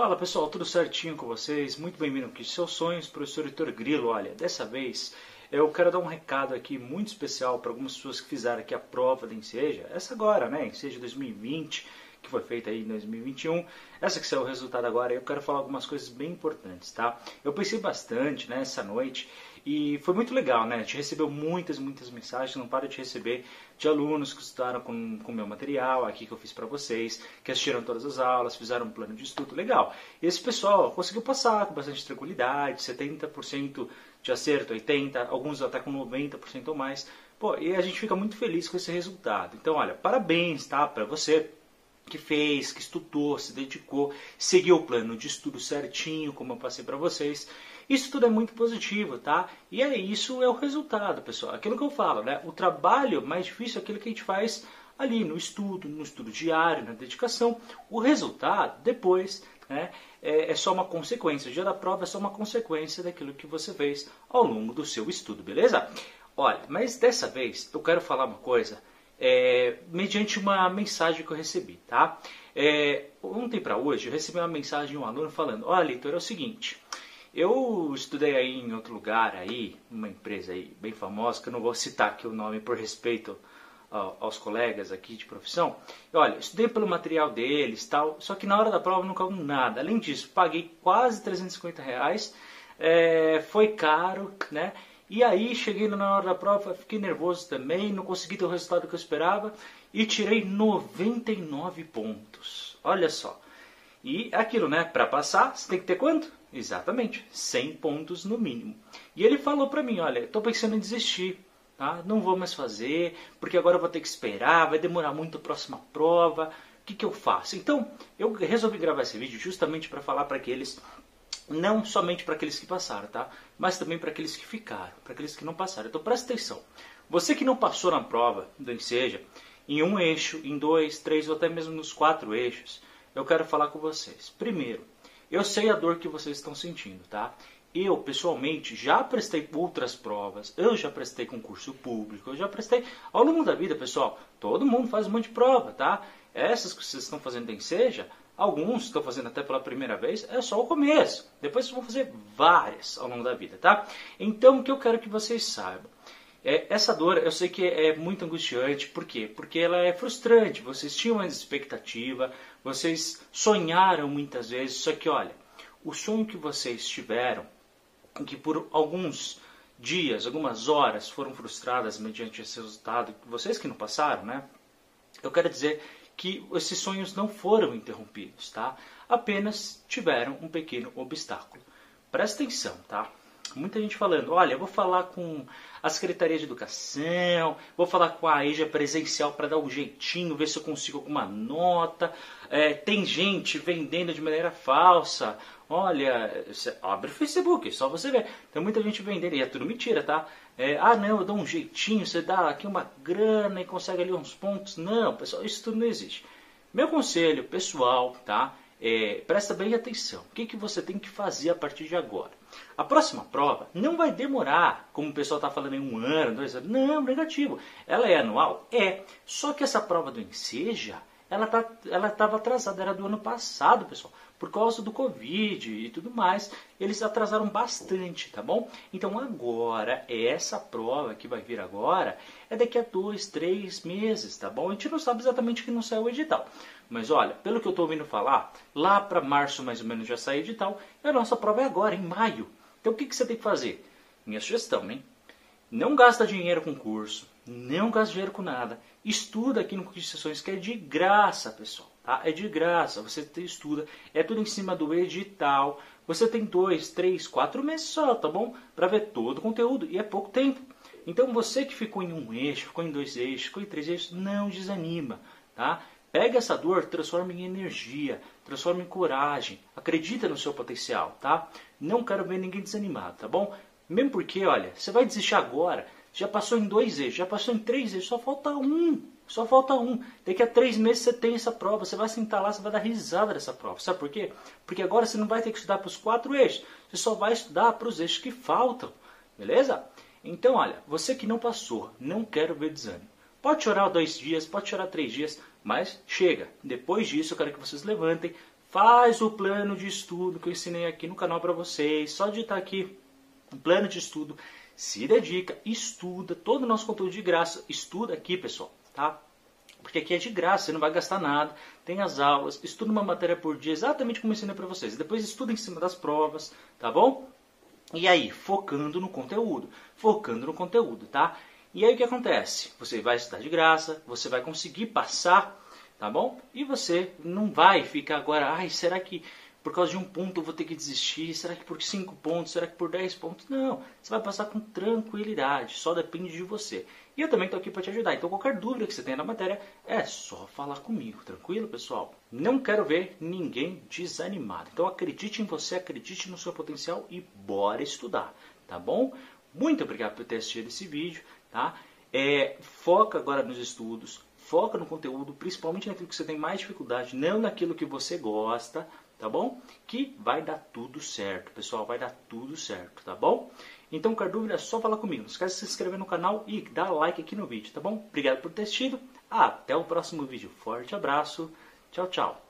Fala pessoal, tudo certinho com vocês? Muito bem-vindo aqui Seus Sonhos, professor Heitor Grilo. Olha, dessa vez eu quero dar um recado aqui muito especial para algumas pessoas que fizeram aqui a prova da Enseja, essa agora, né, Enseja 2020, que foi feita aí em 2021. Essa que saiu o resultado agora, eu quero falar algumas coisas bem importantes, tá? Eu pensei bastante, né, essa noite e foi muito legal, né? A gente recebeu muitas, muitas mensagens, não para de receber de alunos que estudaram com o meu material aqui que eu fiz para vocês, que assistiram todas as aulas, fizeram um plano de estudo legal. E esse pessoal conseguiu passar com bastante tranquilidade, 70% de acerto, 80%, alguns até com 90% ou mais. Pô, e a gente fica muito feliz com esse resultado. Então, olha, parabéns, tá? Para você que fez, que estudou, se dedicou, seguiu o plano de estudo certinho, como eu passei para vocês. Isso tudo é muito positivo, tá? E é isso é o resultado, pessoal. Aquilo que eu falo, né? O trabalho mais difícil é aquilo que a gente faz ali no estudo, no estudo diário, na dedicação. O resultado, depois, né, é, é só uma consequência. O dia da prova é só uma consequência daquilo que você fez ao longo do seu estudo, beleza? Olha, mas dessa vez eu quero falar uma coisa é, mediante uma mensagem que eu recebi, tá? É, ontem para hoje eu recebi uma mensagem de um aluno falando, olha, leitor, é o seguinte, eu estudei aí em outro lugar aí, uma empresa aí bem famosa, que eu não vou citar aqui o nome por respeito aos colegas aqui de profissão. Olha, estudei pelo material deles, tal, só que na hora da prova não caiu nada. Além disso, paguei quase 350 reais, é, foi caro, né? E aí cheguei na hora da prova, fiquei nervoso também, não consegui ter o resultado que eu esperava e tirei 99 pontos. Olha só. E aquilo, né? Para passar, você tem que ter quanto? Exatamente, 100 pontos no mínimo. E ele falou para mim, olha, estou pensando em desistir, tá? Não vou mais fazer, porque agora eu vou ter que esperar, vai demorar muito a próxima prova. O que, que eu faço? Então, eu resolvi gravar esse vídeo justamente para falar para aqueles, não somente para aqueles que passaram, tá? Mas também para aqueles que ficaram, para aqueles que não passaram. Então presta atenção. Você que não passou na prova do Enseja, em um eixo, em dois, três ou até mesmo nos quatro eixos, eu quero falar com vocês. Primeiro, eu sei a dor que vocês estão sentindo, tá? Eu, pessoalmente, já prestei outras provas, eu já prestei concurso público, eu já prestei. Ao longo da vida, pessoal, todo mundo faz um monte de prova, tá? Essas que vocês estão fazendo em seja, alguns estão fazendo até pela primeira vez, é só o começo. Depois vocês vão fazer várias ao longo da vida, tá? Então, o que eu quero que vocês saibam é, essa dor eu sei que é muito angustiante, por quê? Porque ela é frustrante, vocês tinham uma expectativa, vocês sonharam muitas vezes, só que olha, o sonho que vocês tiveram, que por alguns dias, algumas horas foram frustradas mediante esse resultado, vocês que não passaram, né? Eu quero dizer que esses sonhos não foram interrompidos, tá? Apenas tiveram um pequeno obstáculo. Presta atenção, tá? Muita gente falando, olha, vou falar com a Secretaria de Educação, vou falar com a EJA presencial para dar um jeitinho, ver se eu consigo alguma nota. É, tem gente vendendo de maneira falsa. Olha, abre o Facebook, só você ver. Tem muita gente vendendo, e é tudo mentira, tá? É, ah, não, eu dou um jeitinho, você dá aqui uma grana e consegue ali uns pontos. Não, pessoal, isso tudo não existe. Meu conselho pessoal, tá? É, presta bem atenção. O que, que você tem que fazer a partir de agora? A próxima prova não vai demorar, como o pessoal está falando, em um ano, dois anos. Não, negativo. Ela é anual? É. Só que essa prova do Enseja, ela tá, ela estava atrasada, era do ano passado, pessoal, por causa do Covid e tudo mais. Eles atrasaram bastante, tá bom? Então agora, essa prova que vai vir agora, é daqui a dois, três meses, tá bom? A gente não sabe exatamente que não saiu o edital. Mas olha, pelo que eu estou ouvindo falar, lá para março mais ou menos já sai edital, e a nossa prova é agora, em maio. Então o que, que você tem que fazer? Minha sugestão, hein? Não gasta dinheiro com curso, não gasta dinheiro com nada. Estuda aqui no de sessões que é de graça, pessoal. Tá? É de graça, você estuda, é tudo em cima do edital. Você tem dois, três, quatro meses só, tá bom? Para ver todo o conteúdo e é pouco tempo. Então você que ficou em um eixo, ficou em dois eixos, ficou em três eixos, não desanima, tá? Pega essa dor, transforma em energia, transforma em coragem, acredita no seu potencial, tá? Não quero ver ninguém desanimado, tá bom? Mesmo porque, olha, você vai desistir agora, já passou em dois eixos, já passou em três eixos, só falta um. Só falta um. Daqui a três meses você tem essa prova, você vai sentar lá, você vai dar risada dessa prova. Sabe por quê? Porque agora você não vai ter que estudar para os quatro eixos, você só vai estudar para os eixos que faltam. Beleza? Então, olha, você que não passou, não quero ver desânimo. Pode chorar dois dias, pode chorar três dias, mas chega. Depois disso, eu quero que vocês levantem, faz o plano de estudo que eu ensinei aqui no canal para vocês. Só digitar aqui um plano de estudo, se dedica, estuda, todo o nosso conteúdo de graça, estuda aqui, pessoal, tá? Porque aqui é de graça, você não vai gastar nada, tem as aulas, estuda uma matéria por dia, exatamente como eu ensinei para vocês. Depois estuda em cima das provas, tá bom? E aí, focando no conteúdo, focando no conteúdo, tá? E aí o que acontece? Você vai estudar de graça, você vai conseguir passar, tá bom? E você não vai ficar agora, ai, será que por causa de um ponto eu vou ter que desistir? Será que por cinco pontos? Será que por dez pontos? Não, você vai passar com tranquilidade, só depende de você. E eu também estou aqui para te ajudar. Então qualquer dúvida que você tenha na matéria, é só falar comigo, tranquilo, pessoal? Não quero ver ninguém desanimado. Então acredite em você, acredite no seu potencial e bora estudar, tá bom? Muito obrigado por ter assistido esse vídeo tá? É, foca agora nos estudos, foca no conteúdo, principalmente naquilo que você tem mais dificuldade, não naquilo que você gosta, tá bom? Que vai dar tudo certo, pessoal, vai dar tudo certo, tá bom? Então, qualquer dúvida é só falar comigo. Não esquece de se inscrever no canal e dar like aqui no vídeo, tá bom? Obrigado por ter assistido. Até o próximo vídeo. Forte abraço. Tchau, tchau.